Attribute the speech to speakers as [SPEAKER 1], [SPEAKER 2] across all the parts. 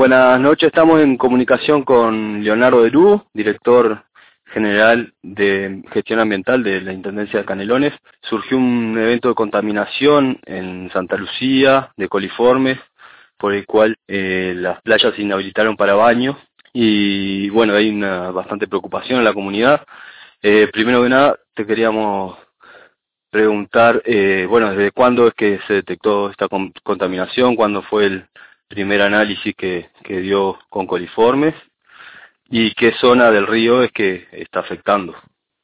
[SPEAKER 1] Buenas noches, estamos en comunicación con Leonardo Derú, director general de gestión ambiental de la Intendencia de Canelones. Surgió un evento de contaminación en Santa Lucía de coliformes, por el cual eh, las playas se inhabilitaron para baño y bueno, hay una bastante preocupación en la comunidad. Eh, primero que nada, te queríamos preguntar, eh, bueno, ¿desde cuándo es que se detectó esta contaminación? ¿Cuándo fue el primer análisis que, que dio con coliformes? ¿Y qué zona del río es que está afectando?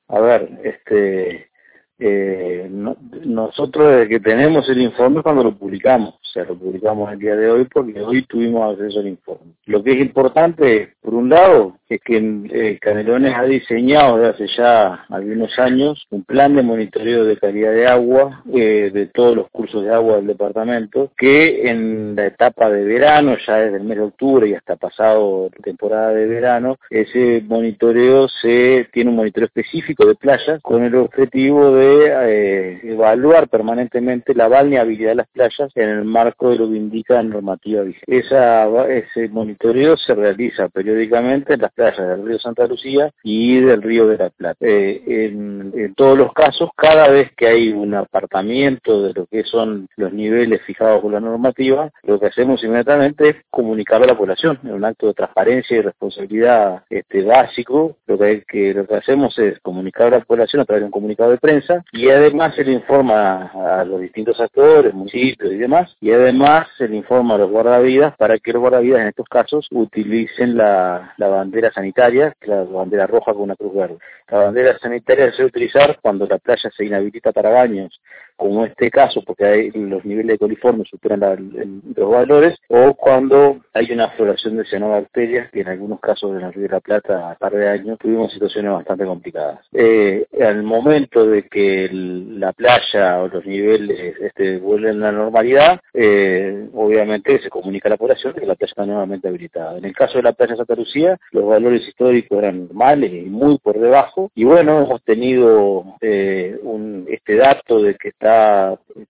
[SPEAKER 2] A ver, este, eh, nosotros desde que tenemos el informe cuando lo publicamos, o sea, lo publicamos el día de hoy porque hoy tuvimos acceso al informe. Lo que es importante, por un lado, es que eh, Canelones ha diseñado desde hace ya algunos años un plan de monitoreo de calidad de agua eh, de todos los cursos de agua del departamento, que en la etapa de verano, ya desde el mes de octubre y hasta pasado temporada de verano, ese monitoreo se tiene un monitoreo específico de playas con el objetivo de eh, evaluar permanentemente la balneabilidad de las playas en el marco de lo que indica normativa vigente. Ese monitoreo se realiza periódicamente en las playas del río Santa Lucía y del río de la Plata. Eh, en, en, todos los casos, cada vez que hay un apartamiento de lo que son los niveles fijados por la normativa, lo que hacemos inmediatamente es comunicar a la población en un acto de transparencia y responsabilidad este, básico. Lo que, que, lo que hacemos es comunicar a la población a través de un comunicado de prensa y además se le informa a los distintos actores, municipios y demás, y además se le informa a los guardavidas para que los guardavidas en estos casos utilicen la, la bandera sanitaria, la bandera roja con una cruz verde. La bandera sanitaria se debe utilizar cuando la playa se inhabilita para baños, como este caso, porque hay, los niveles de coliformes superan la, los valores, o cuando hay una floración de cianobacterias, que en algunos casos en el Río de la Plata, a par de años, tuvimos situaciones bastante complicadas. Eh, al momento de que la playa o los niveles este, vuelven a la normalidad, eh, obviamente se comunica a la población que la playa está nuevamente habilitada. En el caso de la playa Santa Lucía, los valores históricos eran normales y muy por debajo, y bueno, hemos tenido eh, un, este dato de que está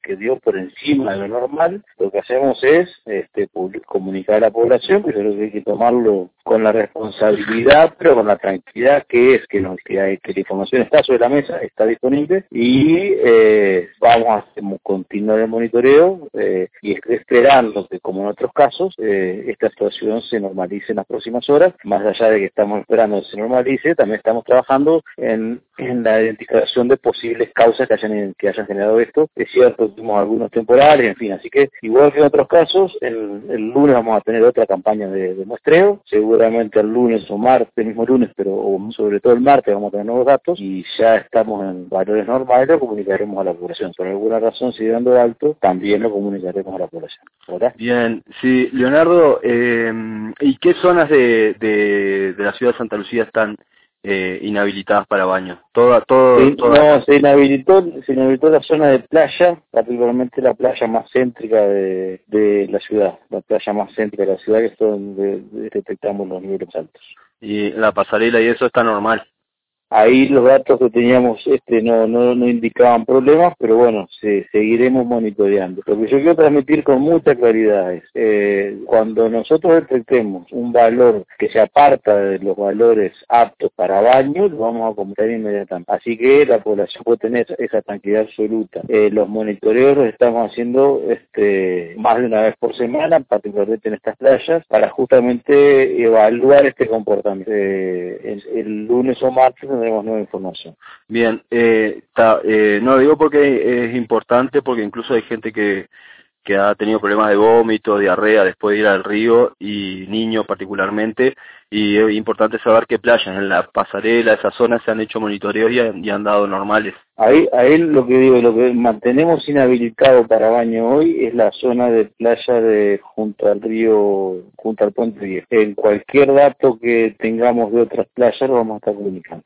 [SPEAKER 2] que dio por encima de lo normal, lo que hacemos es este, comunicar a la población, que creo que hay que tomarlo con la responsabilidad, pero con la tranquilidad que es que, la información está sobre la mesa, está disponible y eh, vamos a continuar el monitoreo eh, y esperando que, como en otros casos, eh, esta situación se normalice en las próximas horas. Más allá de que estamos esperando que se normalice, también estamos trabajando en, la identificación de posibles causas que hayan, que hayan generado esto. Es cierto, tuvimos algunos temporales, en fin, así que igual que en otros casos, el, lunes vamos a tener otra campaña de, muestreo, seguramente el lunes o martes, el mismo lunes, pero sobre todo el martes vamos a tener nuevos datos y ya estamos en valores normales, lo comunicaremos a la población. Por alguna razón, si dando alto, también lo comunicaremos a la población. ¿verdad?
[SPEAKER 1] Bien, sí, Leonardo, eh, ¿y qué zonas de, de, de la ciudad de Santa Lucía están eh, inhabilitadas para baño. Toda, todo,
[SPEAKER 2] sí, toda... No, se inhabilitó, se inhabilitó la zona de playa, particularmente la playa más céntrica de, de la ciudad, la playa más céntrica de la ciudad, que es donde detectamos los niveles altos.
[SPEAKER 1] Y la pasarela y eso está normal
[SPEAKER 2] ahí los datos que teníamos este no, no, no indicaban problemas, pero bueno, se, seguiremos monitoreando. Lo que yo quiero transmitir con mucha claridad es, eh, cuando nosotros detectemos un valor que se aparta de los valores aptos para baño, lo vamos a comentar inmediatamente. Así que la población puede tener esa tranquilidad absoluta. Eh, los monitoreos los estamos haciendo este, más de una vez por semana, particularmente en estas playas, para justamente evaluar este comportamiento. Eh, el, el lunes o martes tendremos nueva información.
[SPEAKER 1] Bien, eh, ta, eh, no lo digo porque es importante, porque incluso hay gente que, que ha tenido problemas de vómito, diarrea después de ir al río y niños particularmente y es importante saber qué playas en la pasarela, esas zonas se han hecho monitoreos y han, y han dado normales.
[SPEAKER 2] Ahí, ahí lo que digo, lo que mantenemos inhabilitado para baño hoy es la zona de playa de junto al río, junto al puente viejo. En cualquier dato que tengamos de otras playas lo vamos a estar comunicando.